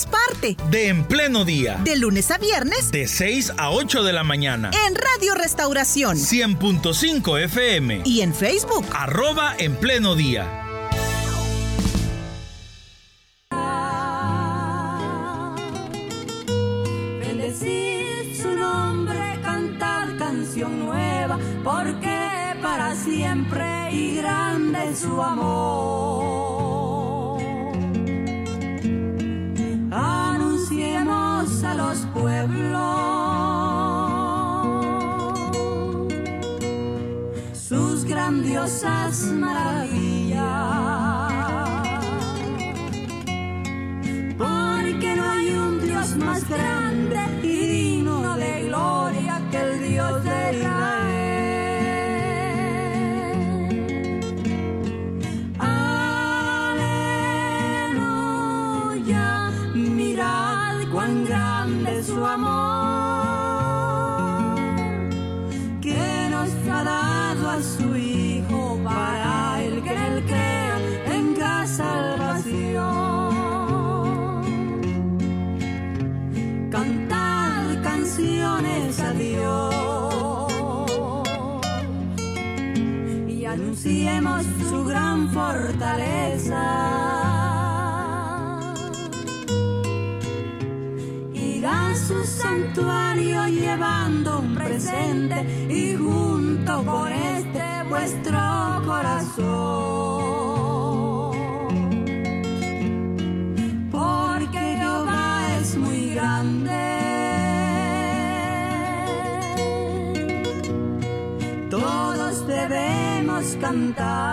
seamos parte de En Pleno Día. De lunes a viernes. De 6 a 8 de la mañana. En Radio Restauración. 100.5 FM. Y en Facebook. Arroba En Pleno Día. Bendecir su nombre, cantar canción nueva, porque para siempre y grande su amor. Grandiosas maravillas. Fortaleza. su santuario llevando un presente y junto con este vuestro corazón. Porque Jehová es muy grande. Todos debemos cantar,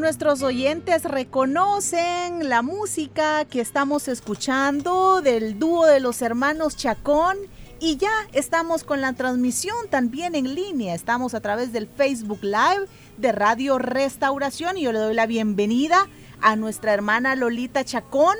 nuestros oyentes reconocen la música que estamos escuchando del dúo de los hermanos Chacón. Y ya estamos con la transmisión también en línea. Estamos a través del Facebook Live de Radio Restauración y yo le doy la bienvenida a nuestra hermana Lolita Chacón,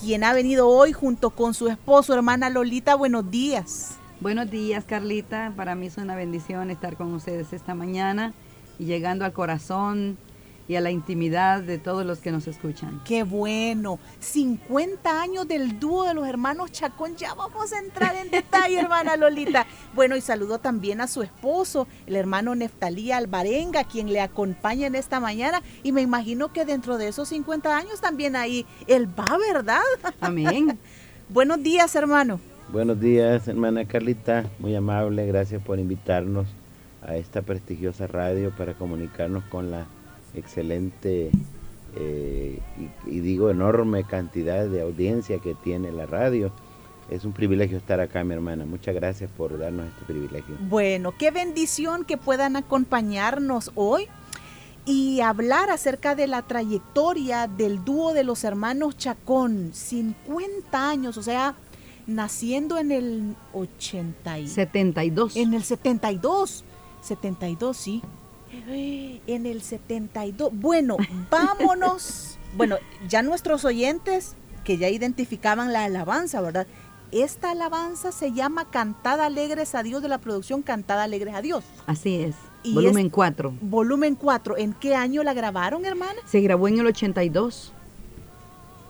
quien ha venido hoy junto con su esposo, hermana Lolita. Buenos días. Buenos días, Carlita. Para mí es una bendición estar con ustedes esta mañana y llegando al corazón y a la intimidad de todos los que nos escuchan. Qué bueno. 50 años del dúo de los hermanos Chacón. Ya vamos a entrar en detalle, hermana Lolita. Bueno, y saludo también a su esposo, el hermano Neftalí Alvarenga, quien le acompaña en esta mañana. Y me imagino que dentro de esos 50 años también ahí él va, ¿verdad? Amén. Buenos días, hermano. Buenos días, hermana Carlita. Muy amable. Gracias por invitarnos a esta prestigiosa radio para comunicarnos con la excelente eh, y, digo enorme cantidad de audiencia que tiene la radio. Es un privilegio estar acá, mi hermana. Muchas gracias por darnos este privilegio. Bueno, qué bendición que puedan acompañarnos hoy y hablar acerca de la trayectoria del dúo de los hermanos Chacón. 50 años, o sea, naciendo en el 80 72. En el 72. 72, sí. En el 72. Bueno, vámonos. bueno, ya nuestros oyentes que ya identificaban la alabanza, ¿verdad? Esta alabanza se llama Cantada Alegres a Dios de la producción Cantada Alegres a Dios. Así es. volumen 4. Volumen 4. ¿En qué año la grabaron, hermana? Se grabó en el 82.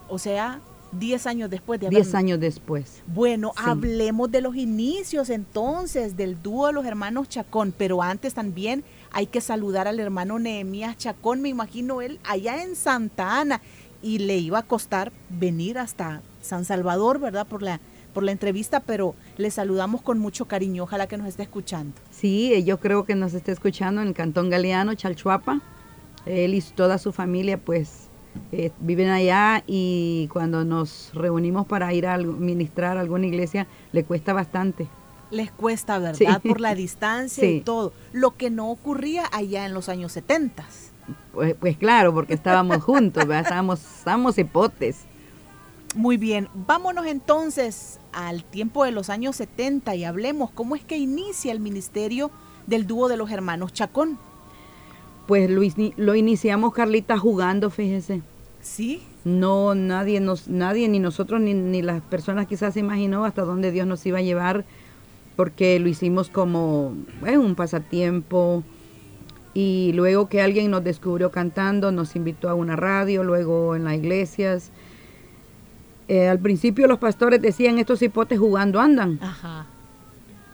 O sea, 10 años después de 10 años después. Bueno, hablemos de los inicios entonces del dúo de los hermanos Chacón, pero antes también hay que saludar al hermano Nehemías Chacón, me imagino él allá en Santa Ana y le iba a costar venir hasta San Salvador, ¿verdad? Por la por la entrevista, pero le saludamos con mucho cariño. Ojalá que nos esté escuchando. Sí, eh, yo creo que nos esté escuchando en el Cantón Galeano, Chalchuapa. Él y toda su familia, pues, eh, viven allá y cuando nos reunimos para ir a ministrar a alguna iglesia, le cuesta bastante. Les cuesta, ¿verdad? Por la distancia y todo. Lo que no ocurría allá en los años 70. Pues, pues claro, porque estábamos juntos, Estábamos, estábamos hipotes. Muy bien, vámonos entonces al tiempo de los años 70 y hablemos cómo es que inicia el ministerio del dúo de los hermanos Chacón. Pues lo, lo iniciamos, Carlita, jugando, fíjese. ¿Sí? No, nadie, nos, nadie ni nosotros, ni, ni las personas quizás se imaginó hasta dónde Dios nos iba a llevar, porque lo hicimos como un pasatiempo. Y luego que alguien nos descubrió cantando, nos invitó a una radio, luego en las iglesias eh, al principio los pastores decían, estos hipotes jugando andan. Ajá.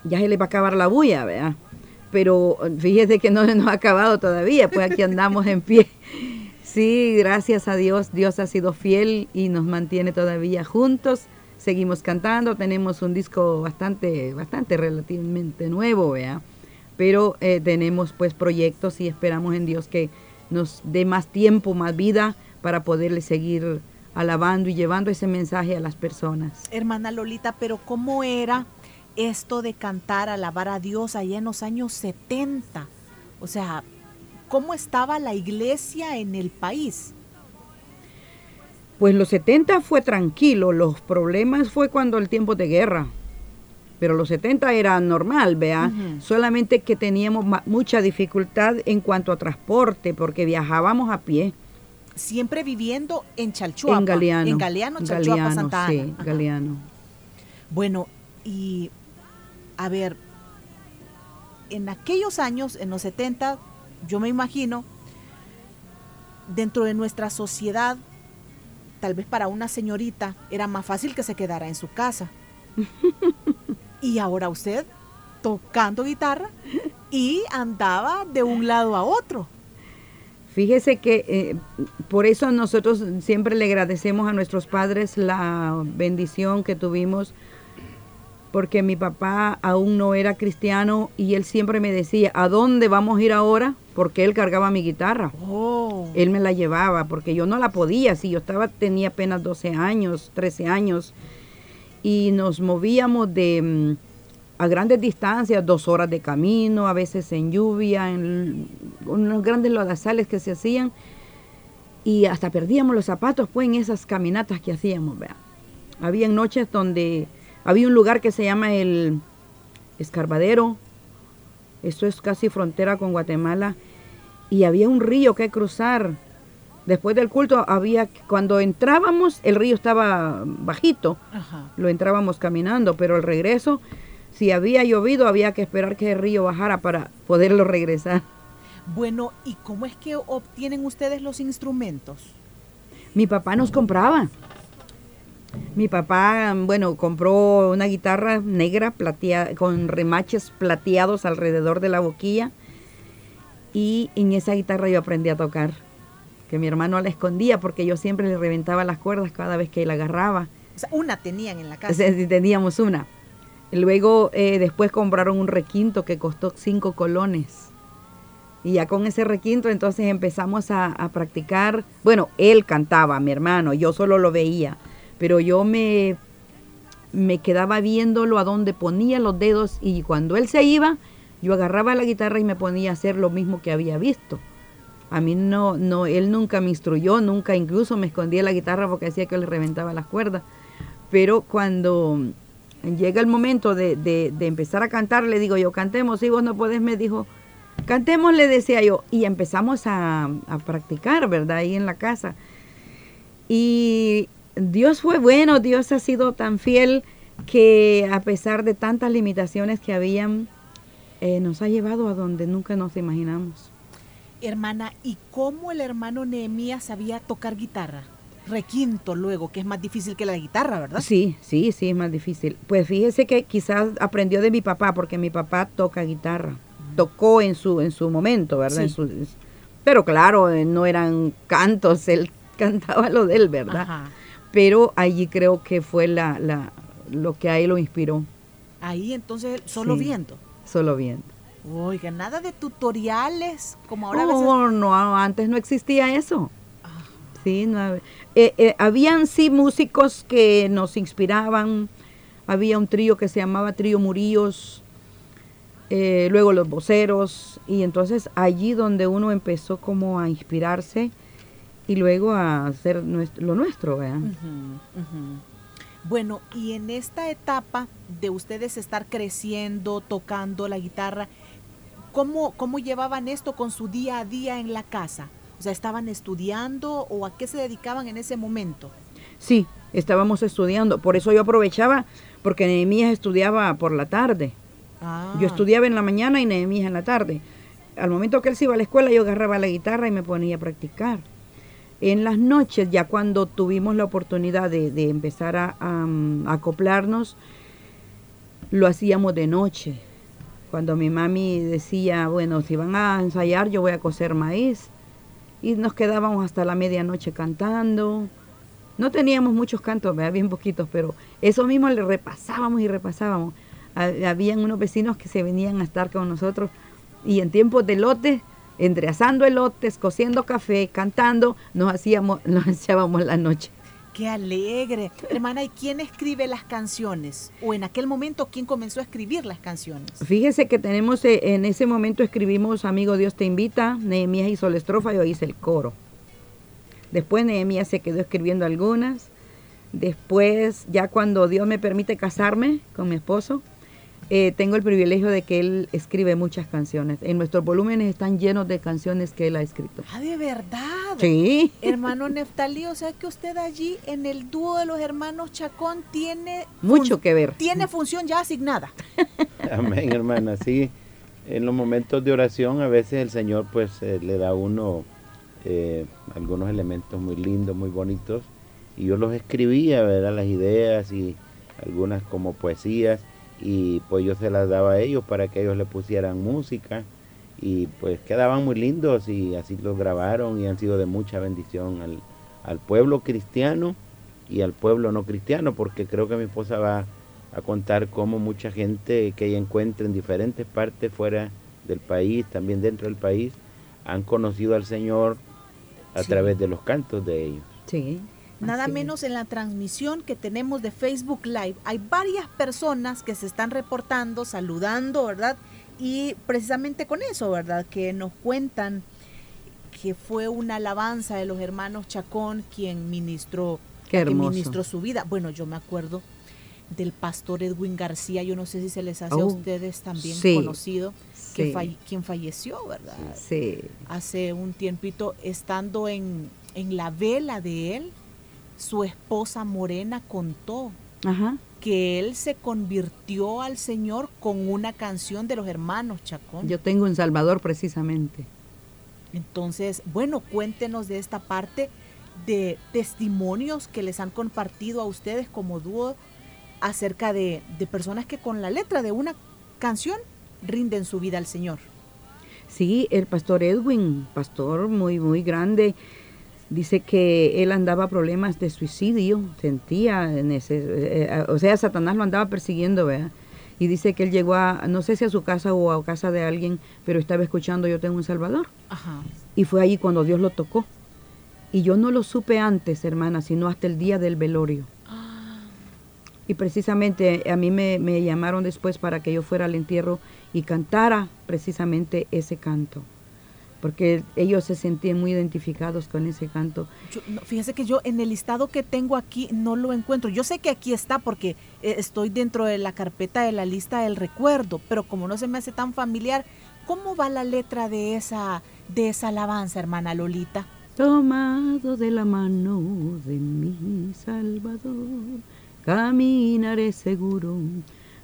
Ya se les va a acabar la bulla, ¿verdad? Pero fíjese que no se nos ha acabado todavía, pues aquí andamos en pie. Sí, gracias a Dios, Dios ha sido fiel y nos mantiene todavía juntos. Seguimos cantando, tenemos un disco bastante, bastante relativamente nuevo, ¿verdad? Pero eh, tenemos pues proyectos y esperamos en Dios que nos dé más tiempo, más vida para poderle seguir alabando y llevando ese mensaje a las personas. Hermana Lolita, pero ¿cómo era esto de cantar, alabar a Dios allá en los años 70? O sea, ¿cómo estaba la iglesia en el país? Pues los 70 fue tranquilo, los problemas fue cuando el tiempo de guerra. Pero los 70 era normal, vea, solamente que teníamos mucha dificultad en cuanto a transporte, porque viajábamos a pie siempre viviendo en Chalchuapa. En Galeano. En Galeano, Chalchuapa, Santa Ana. Sí, Galeano. Bueno, y a ver, en aquellos años, en los 70, yo me imagino, dentro de nuestra sociedad, tal vez para una señorita era más fácil que se quedara en su casa. y ahora usted tocando guitarra y andaba de un lado a otro. Fíjese que eh, por eso nosotros siempre le agradecemos a nuestros padres la bendición que tuvimos, porque mi papá aún no era cristiano y él siempre me decía, ¿a dónde vamos a ir ahora? Porque él cargaba mi guitarra. Oh. Él me la llevaba, porque yo no la podía, si yo estaba, tenía apenas 12 años, 13 años, y nos movíamos de mm, a grandes distancias, dos horas de camino, a veces en lluvia, en unos grandes lodazales que se hacían, y hasta perdíamos los zapatos pues en esas caminatas que hacíamos. Había noches donde había un lugar que se llama el Escarbadero, esto es casi frontera con Guatemala, y había un río que cruzar. Después del culto había, cuando entrábamos, el río estaba bajito, lo entrábamos caminando, pero al regreso si había llovido había que esperar que el río bajara para poderlo regresar. Bueno, ¿y cómo es que obtienen ustedes los instrumentos? Mi papá nos compraba. Mi papá, bueno, compró una guitarra negra plateada, con remaches plateados alrededor de la boquilla y en esa guitarra yo aprendí a tocar. Que mi hermano la escondía porque yo siempre le reventaba las cuerdas cada vez que la agarraba. O sea, una tenían en la casa. Teníamos una. Luego eh, después compraron un requinto que costó cinco colones. Y ya con ese requinto entonces empezamos a, practicar. Bueno, él cantaba, mi hermano, yo solo lo veía. Pero yo me, me quedaba viéndolo a donde ponía los dedos y cuando él se iba, yo agarraba la guitarra y me ponía a hacer lo mismo que había visto. A mí no, no, él nunca me instruyó, nunca incluso me escondía la guitarra porque decía que le reventaba las cuerdas. Pero cuando llega el momento de, empezar a cantar, le digo yo, cantemos, si vos no podés, me dijo, cantemos, le decía yo, y empezamos a, practicar, ¿verdad? Ahí en la casa. Y Dios fue bueno, Dios ha sido tan fiel que a pesar de tantas limitaciones que habían, eh, nos ha llevado a donde nunca nos imaginamos. Hermana, ¿y cómo el hermano Nehemías sabía tocar guitarra? requinto luego, que es más difícil que la guitarra, ¿verdad? Sí, sí, sí, es más difícil. Pues fíjese que quizás aprendió de mi papá, porque mi papá toca guitarra. Tocó en su, en su momento, ¿verdad? pero claro, eh, no eran cantos, él cantaba lo de él, ¿verdad? Pero allí creo que fue la, lo que a él lo inspiró. Ahí entonces, solo Sí. viendo. Solo viendo. Oiga, nada de tutoriales, como ahora a No, veces- no, antes no existía eso. Sí, no, eh, eh, habían sí músicos que nos inspiraban. Había un trío que se llamaba Trío Murillos, eh, luego los voceros, y entonces allí donde uno empezó como a inspirarse y luego a hacer lo nuestro, ¿verdad? Bueno, y en esta etapa de ustedes estar creciendo, tocando la guitarra, ¿cómo, ¿cómo llevaban esto con su día a día en la casa? O sea, ¿estaban estudiando o a qué se dedicaban en ese momento? Sí, estábamos estudiando, por eso yo aprovechaba, porque Nehemías estudiaba por la tarde. Ah, Yo estudiaba en la mañana y Nehemías en la tarde. Al momento que él se iba a la escuela, yo agarraba la guitarra y me ponía a practicar. En las noches, ya cuando tuvimos la oportunidad de, empezar a, um, acoplarnos, lo hacíamos de noche. Cuando mi mami decía, bueno, si van a ensayar, yo voy a coser maíz. Y nos quedábamos hasta la medianoche cantando. No teníamos muchos cantos, ¿verdad? bien poquitos, pero eso mismo le repasábamos y repasábamos. Ha- Habían unos vecinos que se venían a estar con nosotros y en tiempos de lotes, entre asando elotes, cociendo café, cantando, nos hacíamos, nos echábamos la noche. ¡Qué alegre! Hermana, ¿y quién escribe las canciones? O en aquel momento, ¿quién comenzó a escribir las canciones? Fíjese que tenemos, eh, en ese momento escribimos Amigo Dios te invita, Nehemías hizo la estrofa y yo hice el coro. Después Nehemías se quedó escribiendo algunas. Después, ya cuando Dios me permite casarme con mi esposo, eh, tengo el privilegio de que él escribe muchas canciones. En nuestros volúmenes están llenos de canciones que él ha escrito. Ah, de verdad. Sí. Hermano Neftalí, o sea que usted allí en el dúo de los hermanos Chacón tiene Mucho que ver. Tiene función ya asignada. Amén, hermana. Sí, en los momentos de oración a veces el Señor pues eh, le da a uno eh, algunos elementos muy lindos, muy bonitos. Y yo los escribía, ¿verdad? Las ideas y algunas como poesías. Y pues yo se las daba a ellos para que ellos le pusieran música. Y pues quedaban muy lindos y así los grabaron y han sido de mucha bendición al, al pueblo cristiano y al pueblo no cristiano, porque creo que mi esposa va a contar cómo mucha gente que ella encuentra en diferentes partes fuera del país, también dentro del país, han conocido al Señor a Sí. través de los cantos de ellos. Sí. Nada así es. menos en la transmisión que tenemos de Facebook Live. Hay varias personas que se están reportando, saludando, ¿verdad? Y precisamente con eso, ¿verdad? Que nos cuentan que fue una alabanza de los hermanos Chacón quien ministró, hermoso. ministró su vida. Bueno, yo me acuerdo del pastor Edwin García, yo no sé si se les hace a Oh, ustedes también sí, conocido, que sí. falle- quien falleció, ¿verdad? Sí. hace un tiempito estando en, en la vela de él, su esposa Morena contó Ajá. que él se convirtió al Señor con una canción de los hermanos Chacón. Yo tengo en Salvador precisamente. Entonces, bueno, cuéntenos de esta parte de testimonios que les han compartido a ustedes como dúo acerca de, de personas que con la letra de una canción rinden su vida al Señor. Sí, el pastor Edwin, pastor muy, muy grande, dice que él andaba problemas de suicidio, sentía, en ese, eh, o sea, Satanás lo andaba persiguiendo, ¿verdad? Y dice que él llegó a, no sé si a su casa o a casa de alguien, pero estaba escuchando Yo tengo un Salvador. Ajá. Y fue allí cuando Dios lo tocó. Y yo no lo supe antes, hermana, sino hasta el día del velorio. Y precisamente a mí me, me llamaron después para que yo fuera al entierro y cantara precisamente ese canto. Porque ellos se sentían muy identificados con ese canto. Yo- no, fíjese que yo en el listado que tengo aquí no lo encuentro. Yo sé que aquí está porque eh, estoy dentro de la carpeta de la lista del recuerdo, pero como no se me hace tan familiar, ¿cómo va la letra de esa de esa alabanza, hermana Lolita? Tomado de la mano de mi Salvador, caminaré seguro.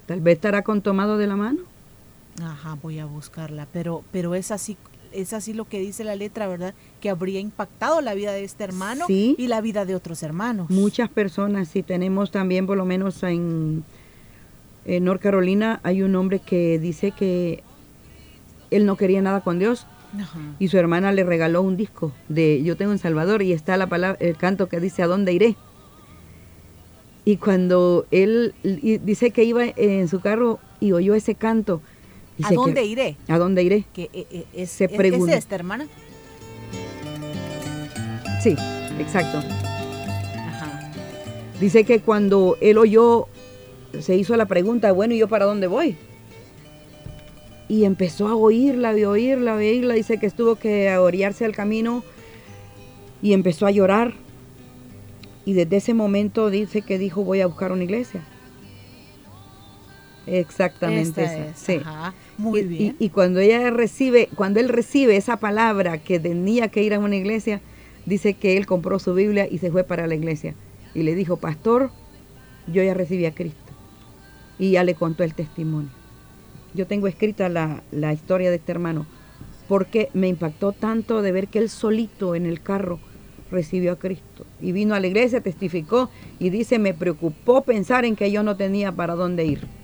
Tal vez estará con tomado de la mano. Ajá, voy a buscarla, pero pero es así es así lo que dice la letra, ¿verdad? Que habría impactado la vida de este hermano Sí. y la vida de otros hermanos. Muchas personas, sí tenemos también, por lo menos en, en North Carolina, hay un hombre que dice que él no quería nada con Dios Ajá. y su hermana le regaló un disco de Yo tengo en Salvador y está la palabra, el canto que dice ¿A dónde iré? Y cuando él dice que iba en su carro y oyó ese canto. ¿A dónde iré? ¿A dónde iré? Que eh, eh, es, Se ¿es esta, hermana? Sí, exacto. Dice que cuando él oyó, se hizo la pregunta, bueno, ¿y yo para dónde voy? Y empezó a oírla y oírla, y oírla. Dice que estuvo que orillarse al camino y empezó a llorar. Y desde ese momento dice que dijo, voy a buscar una iglesia. Exactamente esa. Sí. Muy y, bien. Y, cuando ella recibe, cuando él recibe esa palabra que tenía que ir a una iglesia, dice que él compró su Biblia y se fue para la iglesia. Y le dijo, pastor, yo ya recibí a Cristo. Y ya le contó el testimonio. Yo tengo escrita la, la historia de este hermano, porque me impactó tanto de ver que él solito en el carro recibió a Cristo. Y vino a la iglesia, testificó y dice, me preocupó pensar en que yo no tenía para dónde ir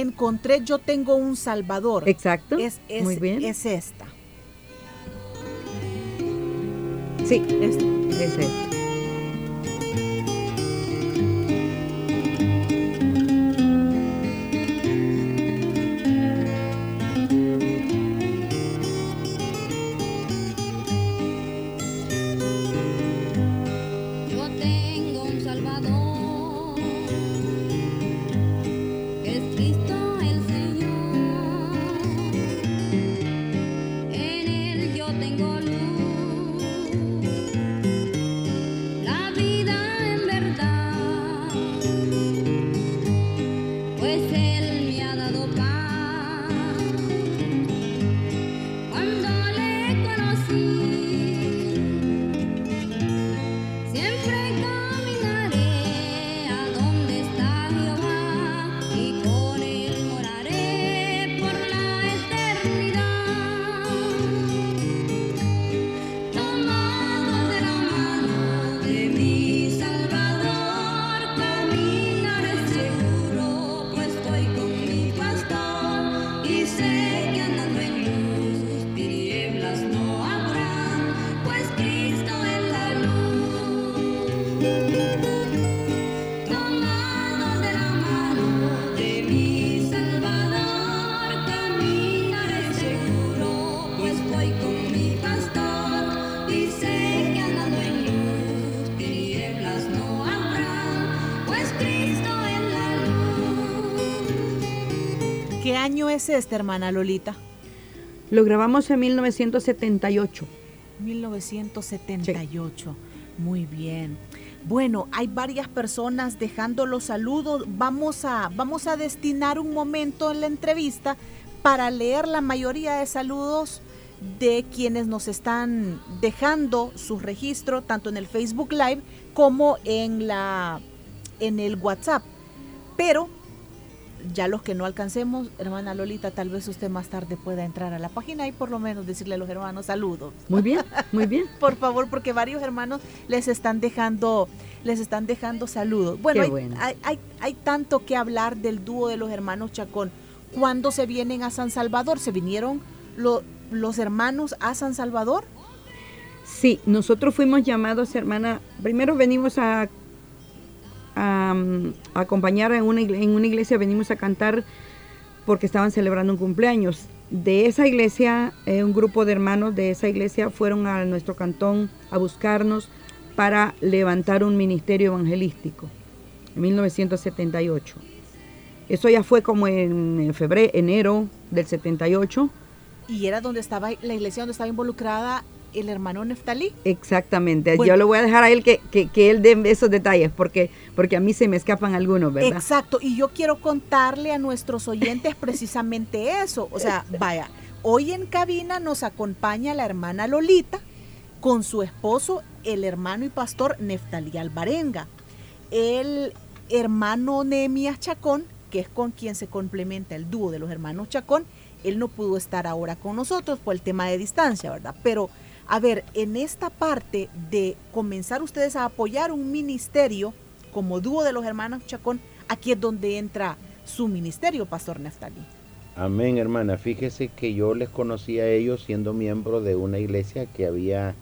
encontré Yo tengo un Salvador. Exacto. Es, Muy bien. es esta. Sí, es, es esta. Año es este, hermana Lolita? Lo grabamos en 1978. 1978. Muy bien. Bueno, hay varias personas dejando los saludos. Vamos a, vamos a destinar un momento en la entrevista para leer la mayoría de saludos de quienes nos están dejando su registro tanto en el Facebook Live como en la en el WhatsApp. Pero ya los que no alcancemos, hermana Lolita, tal vez usted más tarde pueda entrar a la página y por lo menos decirle a los hermanos saludos. Muy bien, muy bien. por favor, porque varios hermanos les están dejando, les están dejando saludos. Bueno, hay, hay, hay, tanto que hablar del dúo de los hermanos Chacón. ¿Cuándo se vienen a San Salvador? ¿Se vinieron los hermanos a San Salvador? Sí, nosotros fuimos llamados, hermana. Primero venimos a a, acompañar en una, en una iglesia, venimos a cantar porque estaban celebrando un cumpleaños. De esa iglesia, eh, un grupo de hermanos de esa iglesia fueron a nuestro cantón a buscarnos para levantar un ministerio evangelístico en 1978. Eso ya fue como en febrero, enero del 78. Y era donde estaba la iglesia donde estaba involucrada el hermano Neftalí. Exactamente. Yo le voy a dejar a él que, que, él dé esos detalles porque, porque a mí se me escapan algunos, ¿verdad? Exacto. Y yo quiero contarle a nuestros oyentes precisamente eso. O sea, vaya, hoy en cabina nos acompaña la hermana Lolita con su esposo, el hermano y pastor Neftalí Alvarenga. El hermano Nehemías Chacón, que es con quien se complementa el dúo de los hermanos Chacón, él no pudo estar ahora con nosotros por el tema de distancia, ¿verdad? Pero a ver, en esta parte de comenzar ustedes a apoyar un ministerio como dúo de los hermanos Chacón, aquí es donde entra su ministerio, Pastor Neftalí. Amén, hermana. Fíjese que yo les conocí a ellos siendo miembro de una iglesia que había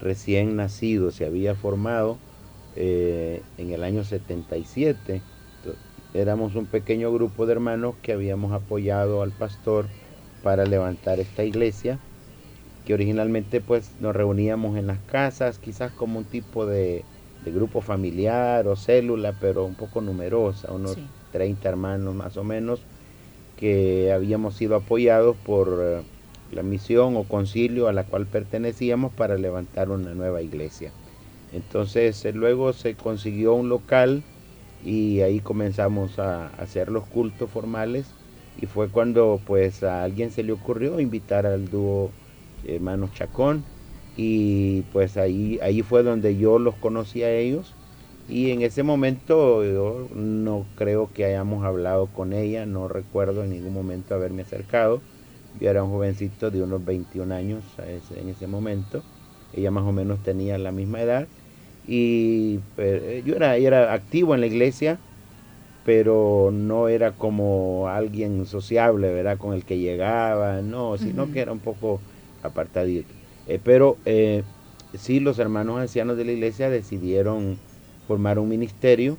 recién nacido, se había formado eh, en el año 77. Éramos un pequeño grupo de hermanos que habíamos apoyado al pastor para levantar esta iglesia, que originalmente pues nos reuníamos en las casas, quizás como un tipo de, grupo familiar o célula, pero un poco numerosa, unos 30 hermanos más o menos, que habíamos sido apoyados por eh, la misión o concilio a la cual pertenecíamos para levantar una nueva iglesia. Entonces eh, luego se consiguió un local y ahí comenzamos a hacer los cultos formales y fue cuando pues a alguien se le ocurrió invitar al dúo hermanos Chacón y pues ahí, ahí fue donde yo los conocí a ellos y en ese momento yo no creo que hayamos hablado con ella, no recuerdo en ningún momento haberme acercado. Yo era un jovencito de unos 21 años en ese momento. Ella más o menos tenía la misma edad. Y pues, yo era, era activo en la iglesia, pero no era como alguien sociable, ¿verdad? Con el que llegaba, no, sino que era un poco apartadito. Eh, pero eh, sí, los hermanos ancianos de la iglesia decidieron formar un ministerio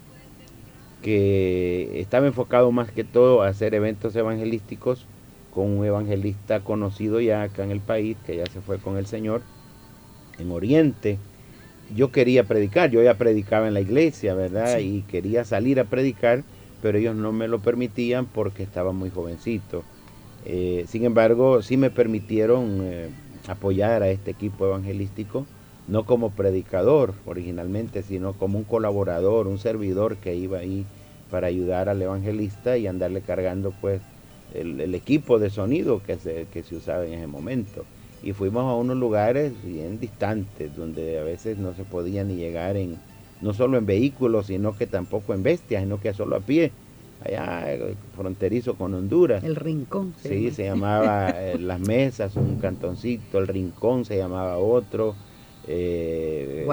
que estaba enfocado más que todo a hacer eventos evangelísticos con un evangelista conocido ya acá en el país, que ya se fue con el Señor, en Oriente. Yo quería predicar, yo ya predicaba en la iglesia, ¿verdad? Y quería salir a predicar, pero ellos no me lo permitían porque estaba muy jovencito. Eh, sin embargo, sí me permitieron eh, apoyar a este equipo evangelístico no como predicador originalmente, sino como un colaborador, un servidor que iba ahí para ayudar al evangelista y andarle cargando pues el, equipo de sonido que se, que se usaba en ese momento. Y fuimos a unos lugares bien distantes, donde a veces no se podía ni llegar en, no solo en vehículos, sino que tampoco en bestias, sino que solo a pie, allá fronterizo con Honduras. El Rincón. sí, se llamaba eh, Las Mesas, un cantoncito, el Rincón se llamaba otro eh,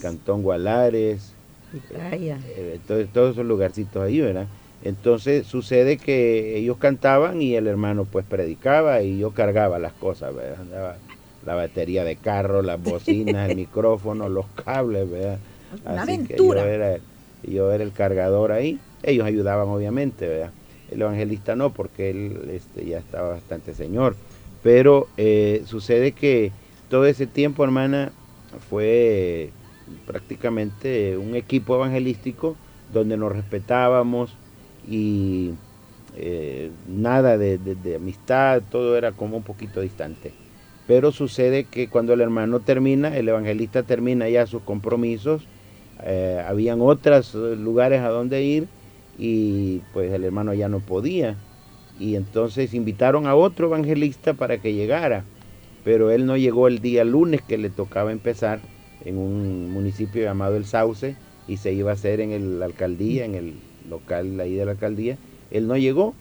Cantón Gualares, eh, todos esos lugarcitos ahí, ¿verdad? Entonces sucede que ellos cantaban y el hermano pues predicaba y yo cargaba las cosas, ¿verdad? la batería de carro, las bocinas, el micrófono, los cables, ¿verdad? Así yo, era, yo era el cargador ahí. Ellos ayudaban obviamente, ¿verdad? El evangelista no, porque él este, ya estaba bastante señor. Pero eh, sucede que todo ese tiempo, hermana, fue prácticamente un equipo evangelístico donde nos respetábamos y eh, nada de, amistad, todo era como un poquito distante. Pero sucede que cuando el hermano termina, el evangelista termina ya sus compromisos, eh, habían otros lugares a donde ir y pues el hermano ya no podía. Y entonces invitaron a otro evangelista para que llegara pero él no llegó el día lunes que le tocaba empezar en un municipio llamado El Sauce y se iba a hacer en la alcaldía, en el local ahí de la alcaldía. Él no llegó,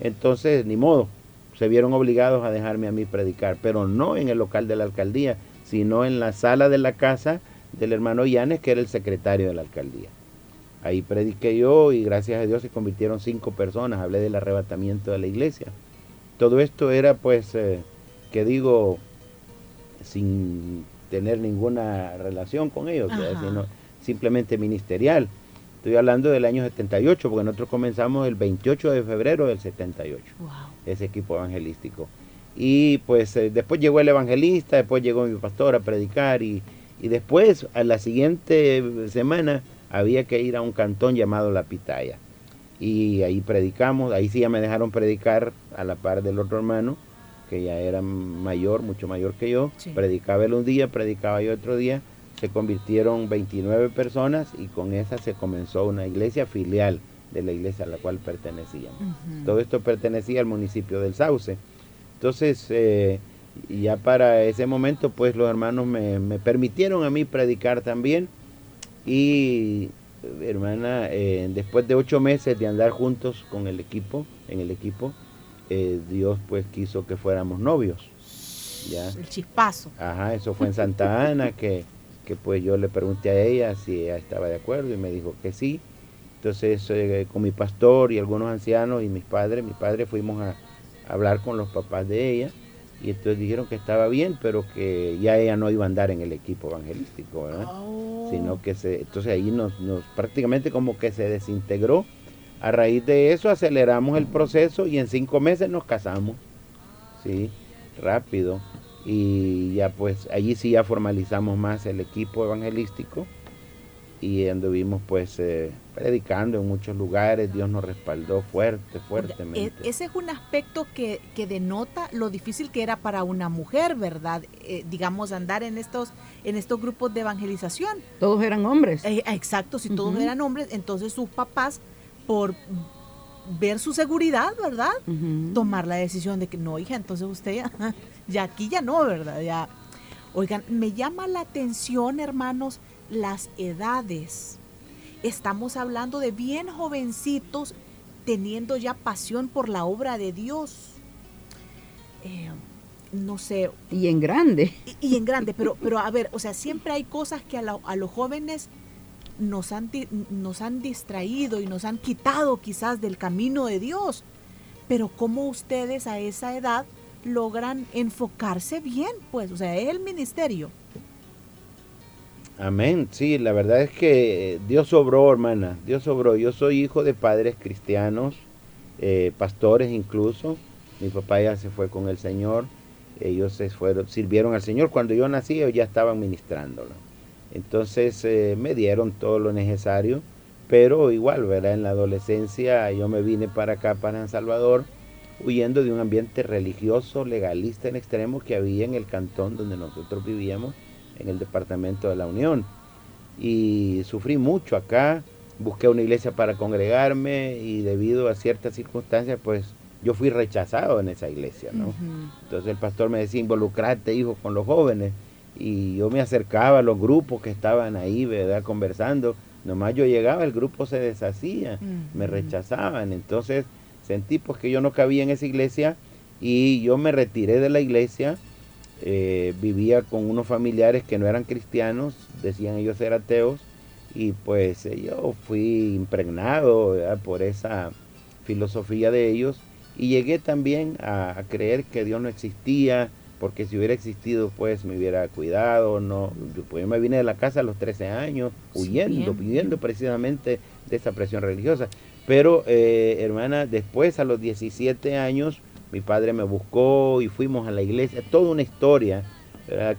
entonces ni modo, se vieron obligados a dejarme a mí predicar, pero no en el local de la alcaldía, sino en la sala de la casa del hermano Yanes, que era el secretario de la alcaldía. Ahí prediqué yo y gracias a Dios se convirtieron cinco personas, hablé del arrebatamiento de la iglesia. Todo esto era pues, eh, que digo, sin tener ninguna relación con ellos, sino simplemente ministerial. Estoy hablando del año 78, porque nosotros comenzamos el 28 de febrero del 78, ese equipo evangelístico. Y pues eh, después llegó el evangelista, después llegó mi pastor a predicar y, y después a la siguiente semana había que ir a un cantón llamado La Pitaya. Y ahí predicamos, ahí sí ya me dejaron predicar a la par del otro hermano que ya era mayor, mucho mayor que yo, predicaba él un día, predicaba yo otro día, se convirtieron 29 personas y con esa se comenzó una iglesia filial de la iglesia a la cual pertenecían. Todo esto pertenecía al municipio del Sauce. Entonces, eh, ya para ese momento, pues los hermanos me, permitieron a mí predicar también y hermana, eh, después de ocho meses de andar juntos con el equipo, en el equipo, eh, Dios pues quiso que fuéramos novios. ¿ya? El chispazo. Ajá, eso fue en Santa Ana, que, que pues yo le pregunté a ella si ella estaba de acuerdo y me dijo que sí. Entonces eh, con mi pastor y algunos ancianos y mis padres, mis padres fuimos a, hablar con los papás de ella y entonces dijeron que estaba bien, pero que ya ella no iba a andar en el equipo evangelístico, ¿verdad? Oh. sino que se, entonces ahí nos, nos prácticamente como que se desintegró. A raíz de eso aceleramos el proceso y en cinco meses nos casamos, sí, rápido. Y ya pues allí sí ya formalizamos más el equipo evangelístico y anduvimos pues eh, predicando en muchos lugares, Dios nos respaldó fuerte, fuertemente. E, ese es un aspecto que, que denota lo difícil que era para una mujer, ¿verdad? Eh, digamos, andar en estos, en estos grupos de evangelización. Todos eran hombres. Eh, exacto, si todos eran hombres, entonces sus papás, por ver su seguridad, ¿verdad? Tomar la decisión de que no, hija, entonces usted ya, ya aquí ya no, ¿verdad? Ya. Oigan, me llama la atención, hermanos, las edades. Estamos hablando de bien jovencitos teniendo ya pasión por la obra de Dios. Eh, no sé. Y en grande. Y, en grande, pero, pero a ver, o sea, siempre hay cosas que a, a los jóvenes nos han, nos han distraído y nos han quitado quizás del camino de Dios. Pero ¿cómo ustedes a esa edad logran enfocarse bien? Pues, o sea, es el ministerio. Amén. Sí, la verdad es que Dios sobró, hermana. Dios sobró. Yo soy hijo de padres cristianos, eh, pastores incluso. Mi papá ya se fue con el Señor. Ellos se fueron, sirvieron al Señor. Cuando yo nací, ellos ya estaban ministrándolo. Entonces eh, me dieron todo lo necesario. Pero igual, ¿verdad? En la adolescencia yo me vine para acá, para San Salvador, huyendo de un ambiente religioso, legalista en extremo que había en el cantón donde nosotros vivíamos en el departamento de la Unión. Y sufrí mucho acá, busqué una iglesia para congregarme y debido a ciertas circunstancias, pues yo fui rechazado en esa iglesia, ¿no? Entonces el pastor me decía, involucrate, hijo, con los jóvenes. Y yo me acercaba a los grupos que estaban ahí, ¿verdad? Conversando. Nomás yo llegaba, el grupo se deshacía, me rechazaban. Entonces sentí pues que yo no cabía en esa iglesia y yo me retiré de la iglesia eh, vivía con unos familiares que no eran cristianos, decían ellos ser ateos, y pues yo fui impregnado por esa filosofía de ellos y llegué también a, creer que Dios no existía, porque si hubiera existido pues me hubiera cuidado, no, pues yo me vine de la casa a los 13 años, huyendo, huyendo precisamente de esa presión religiosa. Pero eh, hermana, después a los 17 años mi padre me buscó y fuimos a la iglesia, toda una historia,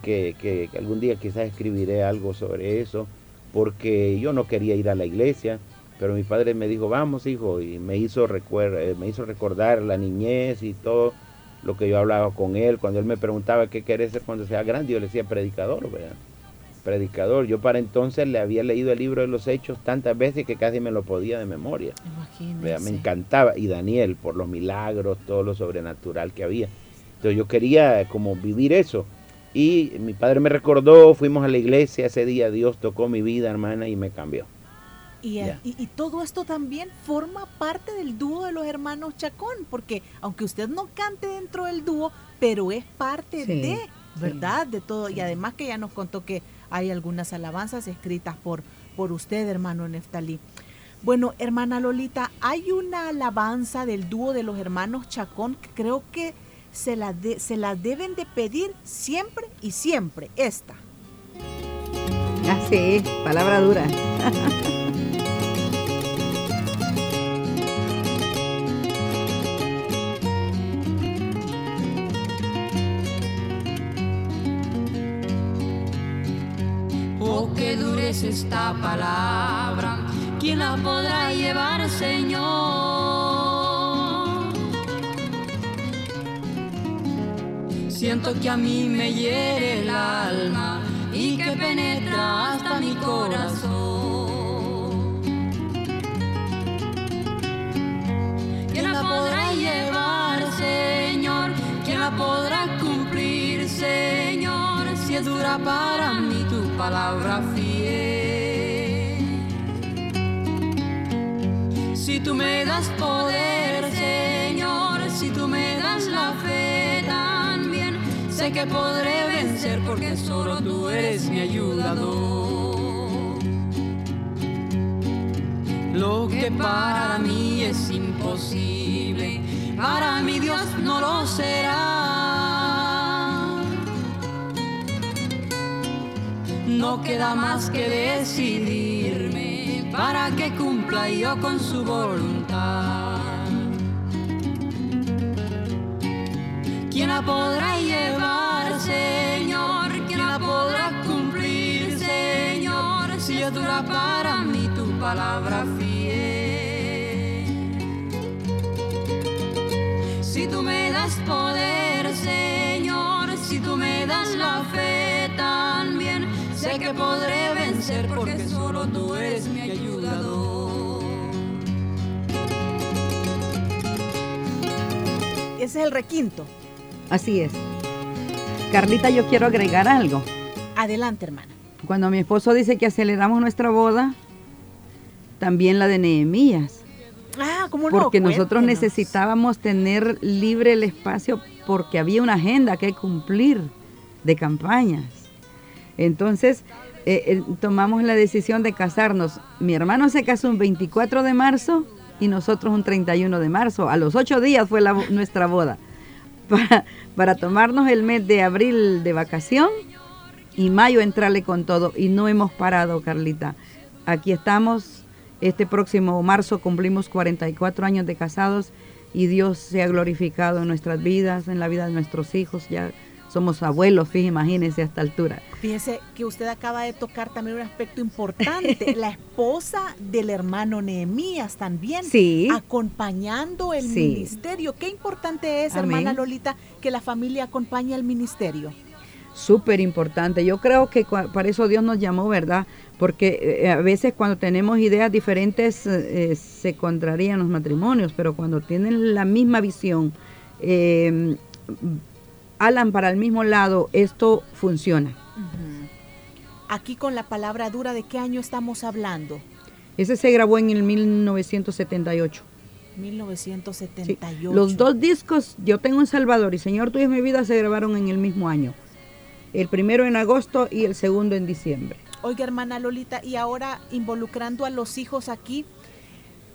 Que, que, algún día quizás escribiré algo sobre eso, porque yo no quería ir a la iglesia, pero mi padre me dijo, vamos hijo, y me hizo, eh, me hizo recordar la niñez y todo lo que yo hablaba con él, cuando él me preguntaba qué quiere ser cuando sea grande, yo le decía predicador, ¿verdad? Predicador. Yo para entonces le había leído el libro de los hechos tantas veces que casi me lo podía de memoria. Me encantaba. Y Daniel, por los milagros, todo lo sobrenatural que había. Entonces yo quería como vivir eso. Y mi padre me recordó, fuimos a la iglesia ese día, Dios tocó mi vida, hermana, y me cambió. Y, y, todo esto también forma parte del dúo de los hermanos Chacón, porque aunque usted no cante dentro del dúo, pero es parte de, ¿verdad? De todo. Y además que ya nos contó que hay algunas alabanzas escritas por, por usted, hermano Neftalí. Bueno, hermana Lolita, hay una alabanza del dúo de los hermanos Chacón que creo que se la, se deben de pedir siempre y siempre, esta. Así, palabra dura. esta palabra, ¿quién la podrá llevar, Señor? Siento que a mí me hiere el alma y que penetra hasta mi corazón. ¿Quién la podrá llevar, Señor? ¿Quién la podrá cumplir, Señor? Dura para mí tu palabra Si tú me das poder, Señor, si tú me das la fe también, sé que podré vencer porque solo tú eres mi ayudador. Lo que para mí es imposible, para mi Dios no lo será. No queda más que decidirme para que cumpla yo con su voluntad. ¿Quién la podrá llevar, Señor? ¿Quién la podrá cumplir, Señor? Si es dura para mí tu palabra fiel. Si tú me das poder, que podré vencer porque solo tú eres mi ayudador. Ese es el requinto. Así es. Carlita, yo quiero agregar algo. Adelante, hermana. Cuando mi esposo dice que aceleramos nuestra boda, también la de Nehemías. Ah, ¿cómo no? Porque nosotros Cuéntenos. necesitábamos tener libre el espacio porque había una agenda que cumplir de campañas. Entonces, eh, tomamos la decisión de casarnos. Mi hermano se casó un 24 de marzo y nosotros un 31 de marzo. A los ocho días fue la nuestra boda. Para, para tomarnos el mes de abril de vacación y mayo entrarle con todo. Y no hemos parado, Carlita. Aquí estamos. Este próximo marzo cumplimos 44 años de casados y Dios se ha glorificado en nuestras vidas, en la vida de nuestros hijos. Ya somos abuelos, fíjese, imagínense a esta altura. Fíjese que usted acaba de tocar también un aspecto importante, la esposa del hermano Nehemías también, Sí. acompañando el Sí. ministerio. Qué importante es, Amén. hermana Lolita, que la familia acompañe al ministerio. Súper importante. Yo creo que para eso Dios nos llamó, ¿verdad? Porque eh, a veces cuando tenemos ideas diferentes eh, eh, se contrarían los matrimonios, pero cuando tienen la misma visión, eh, alan para el mismo lado, esto funciona. Aquí con la palabra dura, ¿de qué año estamos hablando? Ese se grabó en el 1978. 1978. Los dos discos, Yo tengo en Salvador y Señor tuyo es mi vida, se grabaron en el mismo año. El primero en agosto y el segundo en diciembre. Oiga, hermana Lolita, y ahora involucrando a los hijos aquí,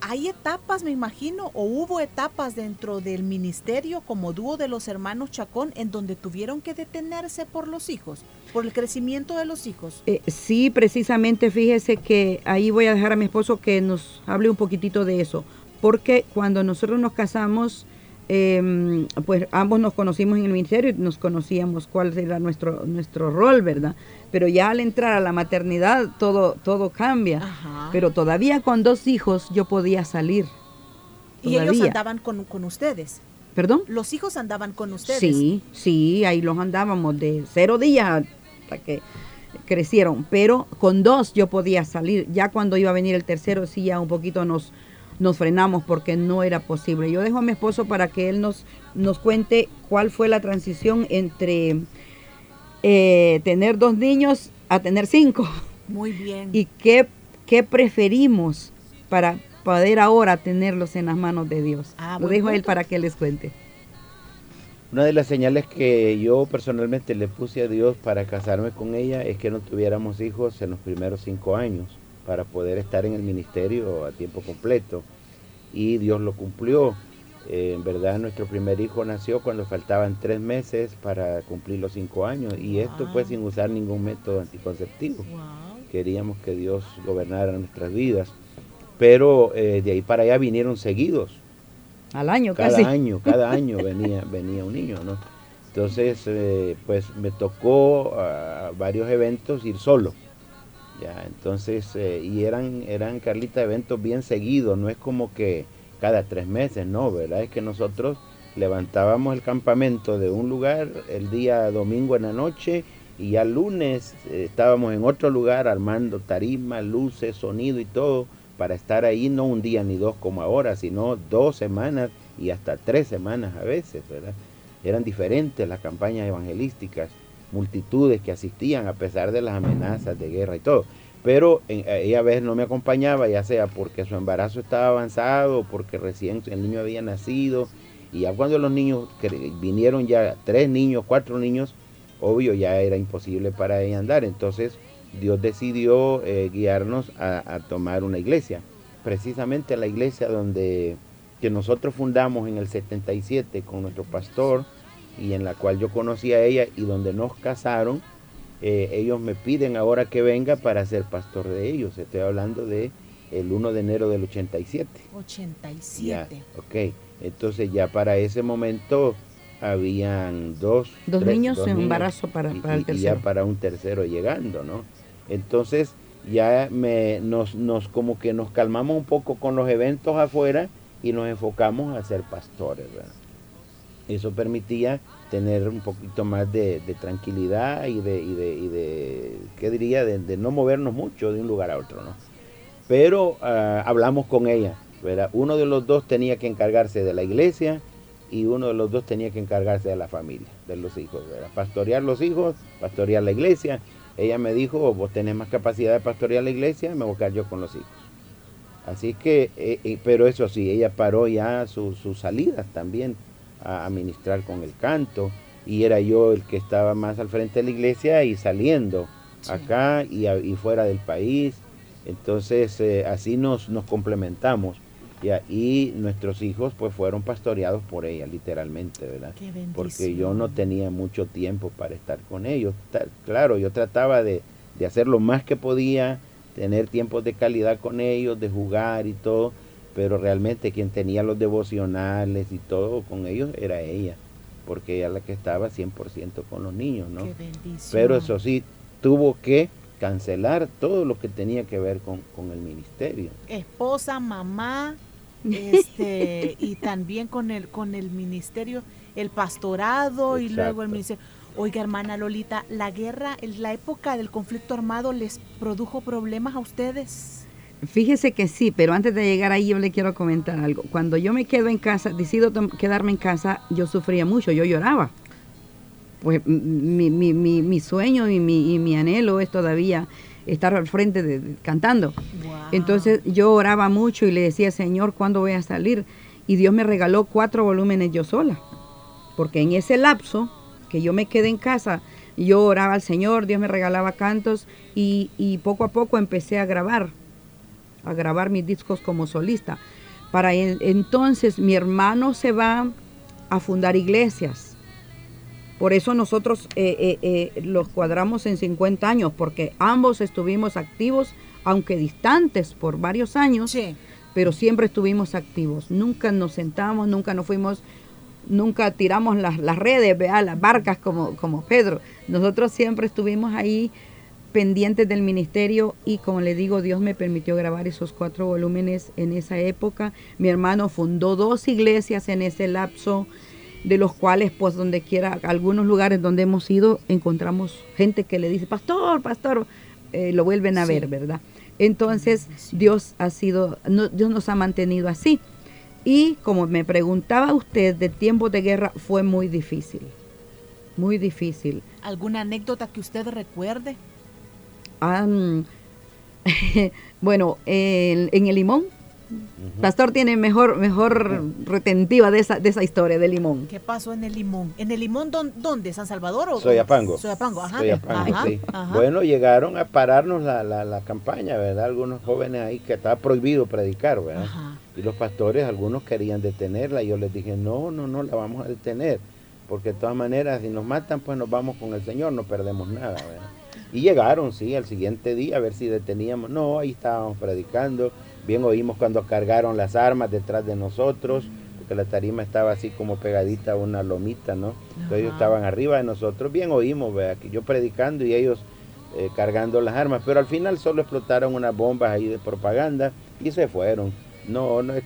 ¿hay etapas, me imagino, o hubo etapas dentro del ministerio como dúo de los hermanos Chacón en donde tuvieron que detenerse por los hijos, por el crecimiento de los hijos? Eh, sí, precisamente, fíjese que ahí voy a dejar a mi esposo que nos hable un poquitito de eso, porque cuando nosotros nos casamos, eh, pues ambos nos conocimos en el ministerio y nos conocíamos cuál era nuestro, nuestro rol, ¿verdad? Pero ya al entrar a la maternidad todo, todo cambia. Ajá. Pero todavía con dos hijos yo podía salir. Y ellos andaban con, con ustedes. ¿Perdón? Los hijos andaban con ustedes. Sí, sí, ahí los andábamos de cero días hasta que crecieron, pero con dos yo podía salir. Ya cuando iba a venir el tercero, sí, ya un poquito nos, nos frenamos porque no era posible. Yo dejo a mi esposo para que él nos, nos cuente cuál fue la transición entre eh, tener dos niños a tener cinco Muy bien. y qué, qué preferimos para poder ahora tenerlos en las manos de Dios. Ah, Lo dejo a él para que les cuente. Una de las señales que yo personalmente le puse a Dios para casarme con ella es que no tuviéramos hijos en los primeros cinco años para poder estar en el ministerio a tiempo completo. Y Dios lo cumplió. Eh, en verdad nuestro primer hijo nació cuando faltaban tres meses para cumplir los cinco años y esto pues sin usar ningún método anticonceptivo. Queríamos que Dios gobernara nuestras vidas. Pero eh, de ahí para allá vinieron seguidos Al año cada casi. año, cada año venía, venía un niño, ¿no? Entonces, eh, pues me tocó a varios eventos ir solo. Ya, entonces, eh, y eran, eran, Carlita, eventos bien seguidos, no es como que cada tres meses, no, ¿verdad? Es que nosotros levantábamos el campamento de un lugar el día domingo en la noche y ya lunes eh, estábamos en otro lugar armando tarima, luces, sonido y todo para estar ahí no un día ni dos como ahora, sino dos semanas y hasta tres semanas a veces, ¿verdad? Eran diferentes las campañas evangelísticas, multitudes que asistían a pesar de las amenazas de guerra y todo. Pero en- ella a veces no me acompañaba, ya sea porque su embarazo estaba avanzado, porque recién el niño había nacido, y ya cuando los niños vinieron ya tres niños, cuatro niños, obvio ya era imposible para ella andar. Entonces Dios decidió eh, guiarnos a, a tomar una iglesia, precisamente la iglesia donde que nosotros fundamos en el 77 con nuestro pastor y en la cual yo conocí a ella y donde nos casaron eh, ellos me piden ahora que venga para ser pastor de ellos. Estoy hablando de el 1 de enero del 87. 87. Ya, ok. Entonces ya para ese momento habían dos. Dos tres- niños dos en niños embarazo para, y- para el y- y tercero. ya para un tercero llegando, ¿no? Entonces ya me, nos, nos como que nos calmamos un poco con los eventos afuera y nos enfocamos a ser pastores, ¿verdad? Eso permitía tener un poquito más de, tranquilidad y de, de, ¿qué diría? De, no movernos mucho de un lugar a otro, ¿no? Pero ah, hablamos con ella, ¿verdad? Uno de los dos tenía que encargarse de la iglesia y uno de los dos tenía que encargarse de la familia, de los hijos, ¿verdad? Pastorear los hijos, pastorear la iglesia. Ella me dijo, vos tenés más capacidad de pastorear la iglesia, me voy a quedar yo con los hijos. Así que, eh, eh, pero eso sí, ella paró ya su- sus salidas también a, a ministrar con el canto y era yo el que estaba más al frente de la iglesia y saliendo acá y, a- y fuera del país. Entonces eh, así nos, nos complementamos ya, y nuestros hijos pues fueron pastoreados por ella literalmente, ¿verdad? Qué Porque yo no tenía mucho tiempo para estar con ellos. Claro, yo trataba de, de hacer lo más que podía, tener tiempos de calidad con ellos, de jugar y todo, pero realmente quien tenía los devocionales y todo con ellos era ella, porque ella es la que estaba 100% con los niños, ¿no? Qué bendición. Pero eso sí, tuvo que cancelar todo lo que tenía que ver con, con el ministerio. Esposa, mamá, este, y también con el, con el ministerio, el pastorado y luego el ministerio. Oiga, hermana Lolita, ¿la guerra, la época del conflicto armado les produjo problemas a ustedes? Fíjese que sí, pero antes de llegar ahí yo le quiero comentar algo. Cuando yo me quedo en casa, decido quedarme en casa, yo sufría mucho, yo lloraba. Pues mi, mi, mi, mi sueño y mi, y mi anhelo es todavía estar al frente de, de- cantando. Entonces yo oraba mucho y le decía, Señor, ¿cuándo voy a salir? Y Dios me regaló cuatro volúmenes yo sola. Porque en ese lapso que yo me quedé en casa, yo oraba al Señor, Dios me regalaba cantos y, y poco a poco empecé a grabar, a grabar mis discos como solista. Para en- entonces mi hermano se va a fundar iglesias. Por eso nosotros eh, eh, eh, los cuadramos en 50 años, porque ambos estuvimos activos, aunque distantes por varios años, pero siempre estuvimos activos. Nunca nos sentamos, nunca nos fuimos, nunca tiramos las, las redes, ¿vea? las barcas como, como Pedro. Nosotros siempre estuvimos ahí pendientes del ministerio y como le digo, Dios me permitió grabar esos cuatro volúmenes en esa época. Mi hermano fundó dos iglesias en ese lapso, de los cuales pues donde quiera, algunos lugares donde hemos ido, encontramos gente que le dice, pastor, pastor, eh, lo vuelven a Sí. ver, ¿verdad? Entonces Dios ha sido, no- Dios nos ha mantenido así. Y como me preguntaba usted, de tiempos de guerra fue muy difícil, muy difícil. ¿Alguna anécdota que usted recuerde? Bueno, en el limón, Pastor tiene mejor, mejor retentiva de esa, de esa historia del limón. ¿Qué pasó en el limón? ¿En el limón dón- dónde? ¿San Salvador o Soyapango. Soyapango, ajá. Soyapango, Ajá, sí. ajá. Bueno, llegaron a pararnos la, la, la campaña, ¿verdad? Algunos jóvenes ahí que estaba prohibido predicar, ¿verdad? Ajá. Y los pastores, algunos querían detenerla. Y yo les dije, no, no, no, la vamos a detener. Porque de todas maneras, si nos matan, pues nos vamos con el Señor, no perdemos nada, ¿verdad? Y llegaron, sí, al siguiente día a ver si deteníamos. No, ahí estábamos predicando. Bien oímos cuando cargaron las armas detrás de nosotros, porque la tarima estaba así como pegadita a una lomita, ¿no? Entonces ellos estaban arriba de nosotros. Bien oímos, vea, que yo predicando y ellos eh, cargando las armas. Pero al final solo explotaron unas bombas ahí de propaganda y se fueron. No, no, eh,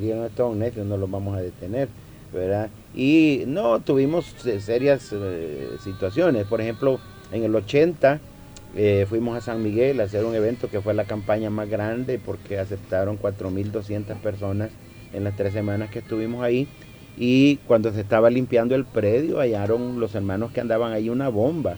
bien, estos necios, no los vamos a detener, ¿verdad? Y no, tuvimos eh, serias eh, situaciones. Por ejemplo, en el 80 eh, fuimos a San Miguel a hacer un evento que fue la campaña más grande porque aceptaron 4.200 personas en las tres semanas que estuvimos ahí. Y cuando se estaba limpiando el predio, hallaron los hermanos que andaban ahí una bomba.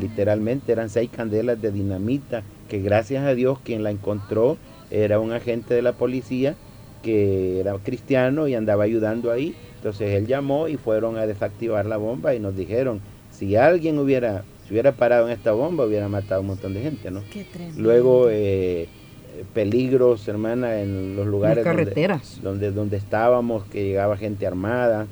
Literalmente eran seis candelas de dinamita, que gracias a Dios quien la encontró era un agente de la policía que era cristiano y andaba ayudando ahí. Entonces él llamó y fueron a desactivar la bomba y nos dijeron, si alguien hubiera, se hubiera parado en esta bomba, hubiera matado a un montón de gente, ¿no? Qué tremendo. Luego eh, peligros, hermana, en los lugares carreteras. Donde, donde, estábamos, que llegaba gente armada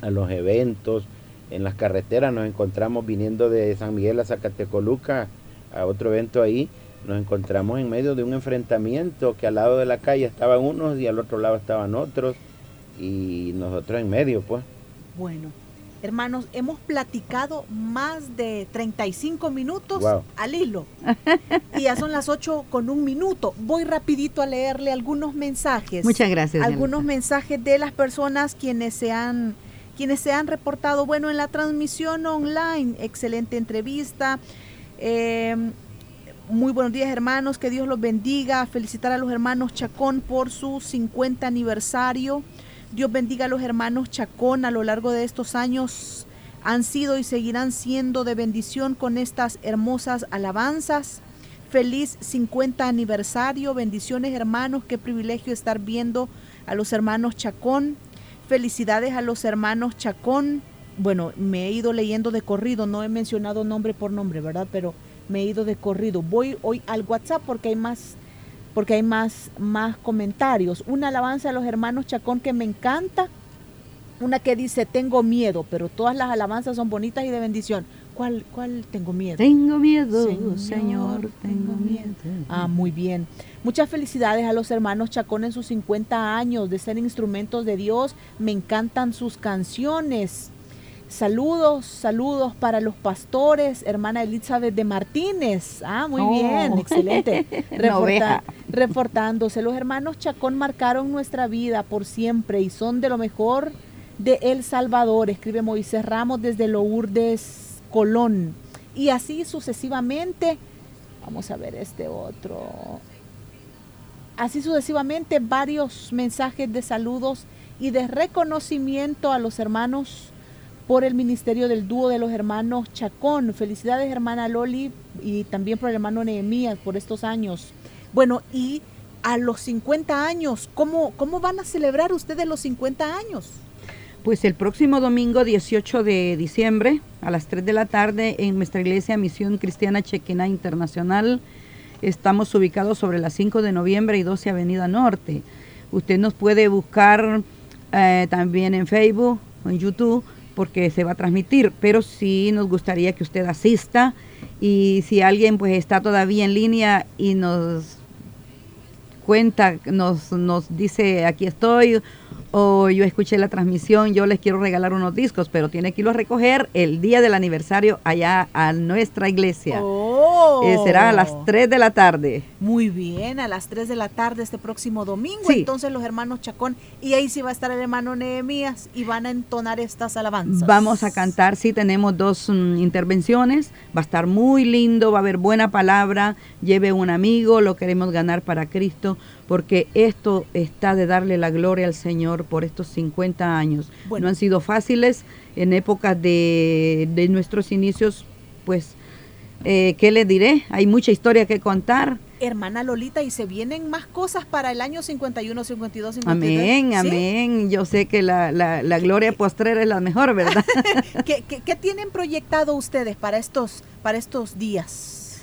a los eventos. en las carreteras, nos encontramos viniendo de San Miguel a Zacatecoluca a otro evento ahí, nos encontramos en medio de un enfrentamiento que al lado de la calle estaban unos y al otro lado estaban otros y nosotros en medio, pues. Bueno, hermanos, hemos platicado más de 35 minutos al hilo. y ya son las 8 con un minuto. Voy rapidito a leerle algunos mensajes. Muchas gracias. Algunos mensajes de las personas quienes se han quienes se han reportado, bueno, en la transmisión online, excelente entrevista. Eh, muy buenos días hermanos, que Dios los bendiga. Felicitar a los hermanos Chacón por su 50 aniversario. Dios bendiga a los hermanos Chacón a lo largo de estos años. Han sido y seguirán siendo de bendición con estas hermosas alabanzas. Feliz 50 aniversario. Bendiciones hermanos. Qué privilegio estar viendo a los hermanos Chacón. Felicidades a los hermanos Chacón. Bueno, me he ido leyendo de corrido. No he mencionado nombre por nombre, ¿verdad? Pero me he ido de corrido. Voy hoy al WhatsApp porque hay más porque hay más, más comentarios. Una alabanza a los hermanos Chacón que me encanta. Una que dice, tengo miedo, pero todas las alabanzas son bonitas y de bendición. ¿Cuál, cuál tengo miedo? Tengo miedo, Señor, tengo miedo. Ah, muy bien. Muchas felicidades a los hermanos Chacón en sus 50 años de ser instrumentos de Dios. Me encantan sus canciones. Saludos, saludos para los pastores, hermana Elizabeth de Martínez. Ah, muy Oh. bien, excelente. Oveja. reportándose, los hermanos Chacón marcaron nuestra vida por siempre y son de lo mejor de El Salvador, escribe Moisés Ramos desde Lourdes, Colón. Y así sucesivamente, vamos a ver este otro. Así sucesivamente, varios mensajes de saludos y de reconocimiento a los hermanos por el ministerio del dúo de los hermanos Chacón. Felicidades, hermana Loli, y también por el hermano Nehemías por estos años. Bueno, y a los 50 años, ¿cómo, cómo van a celebrar ustedes los 50 años? Pues el próximo domingo 18 de diciembre a las 3 de la tarde en nuestra iglesia Misión Cristiana Chequina Internacional. Estamos ubicados sobre las 5 de noviembre y 12 Avenida Norte. Usted nos puede buscar eh, también en Facebook en YouTube porque se va a transmitir, pero sí nos gustaría que usted asista y si alguien pues está todavía en línea y nos cuenta, nos, nos dice aquí estoy o yo escuché la transmisión, yo les quiero regalar unos discos, pero tiene que irlo a recoger el día del aniversario allá a nuestra iglesia. Oh. Eh, será a las 3 de la tarde. Muy bien, a las 3 de la tarde este próximo domingo. Sí. Entonces los hermanos Chacón, y ahí sí va a estar el hermano Nehemías y van a entonar estas alabanzas. Vamos a cantar, sí, tenemos dos mm, intervenciones, va a estar muy lindo, va a haber buena palabra, lleve un amigo, lo queremos ganar para Cristo, porque esto está de darle la gloria al Señor por estos 50 años. Bueno. No han sido fáciles en épocas de, de nuestros inicios, pues, eh, ¿qué les diré? Hay mucha historia que contar. Hermana Lolita, y se vienen más cosas para el año 51, 52, 53. Amén, ¿Sí? amén. Yo sé que la, la, la gloria postrera es la mejor, ¿verdad? ¿Qué, qué, qué tienen proyectado ustedes para estos, para estos días?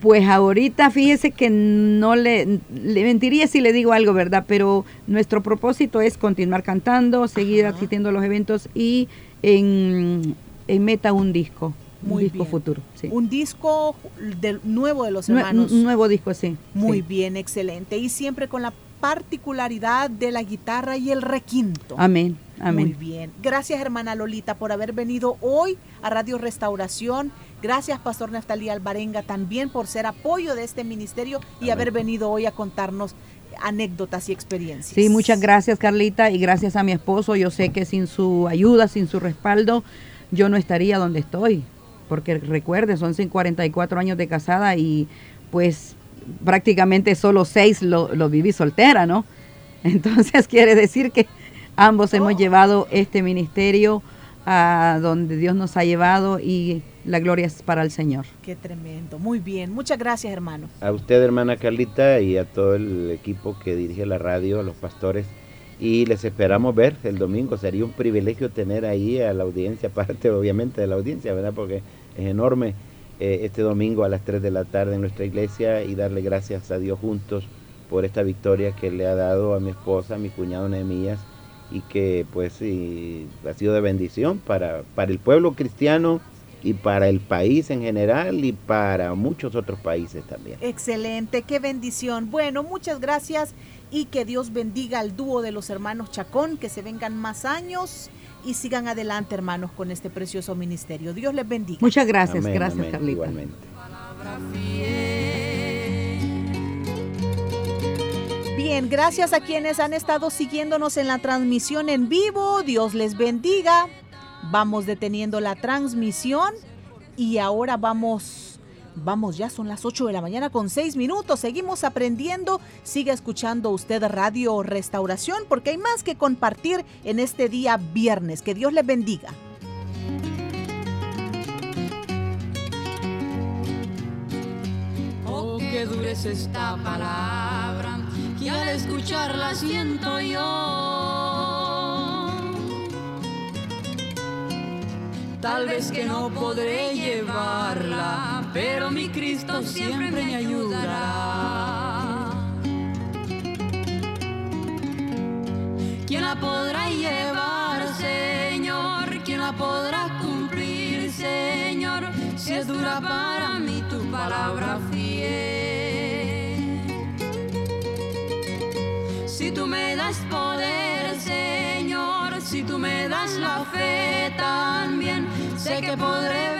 Pues ahorita fíjese que no le, le mentiría si le digo algo, ¿verdad? Pero nuestro propósito es continuar cantando, seguir Ajá. asistiendo a los eventos y en, en meta un disco, Muy un disco bien. futuro. Sí. Un disco del nuevo de los hermanos. un nuevo disco, sí. Muy sí. bien, excelente. Y siempre con la particularidad de la guitarra y el requinto. Amén, Muy amén. bien. Gracias, hermana Lolita, por haber venido hoy a Radio Restauración. Gracias, Pastor Neftalí Alvarenga, también por ser apoyo de este ministerio y Amén. haber venido hoy a contarnos anécdotas y experiencias. Sí, muchas gracias Carlita y gracias a mi esposo. Yo sé que sin su ayuda, sin su respaldo, yo no estaría donde estoy. Porque recuerde, son 44 años de casada y pues prácticamente solo seis lo, lo viví soltera, ¿no? Entonces quiere decir que ambos hemos llevado este ministerio a donde Dios nos ha llevado y la gloria es para el Señor. Qué tremendo. Muy bien. Muchas gracias, hermano. A usted, hermana Carlita, y a todo el equipo que dirige la radio, a los pastores. Y les esperamos ver el domingo. Sería un privilegio tener ahí a la audiencia, aparte obviamente de la audiencia, ¿verdad? Porque es enorme eh, este domingo a las 3 de la tarde en nuestra iglesia y darle gracias a Dios juntos por esta victoria que le ha dado a mi esposa, a mi cuñado Nehemías y que pues ha sido de bendición para, para el pueblo cristiano y para el país en general y para muchos otros países también. Excelente, qué bendición. Bueno, muchas gracias y que Dios bendiga al dúo de los hermanos Chacón, que se vengan más años y sigan adelante, hermanos, con este precioso ministerio. Dios les bendiga. Muchas gracias, gracias, Carlita. Igualmente. Bien, gracias a quienes han estado siguiéndonos en la transmisión en vivo. Dios les bendiga. Vamos deteniendo la transmisión y ahora vamos Vamos, ya son las 8 de la mañana con 6 minutos. Seguimos aprendiendo. Siga escuchando usted Radio Restauración porque hay más que compartir en este día viernes. Que Dios les bendiga. Oh, qué dura es esta palabra y al escucharla siento yo. Tal vez que no podré llevarla, pero mi Cristo siempre me ayudará. ¿Quién la podrá llevar, Señor? ¿Quién la podrá cumplir, Señor? Si es dura para mí tu palabra fiel. Si tú me das poder, Señor, si tú me das la fe también, sé que podré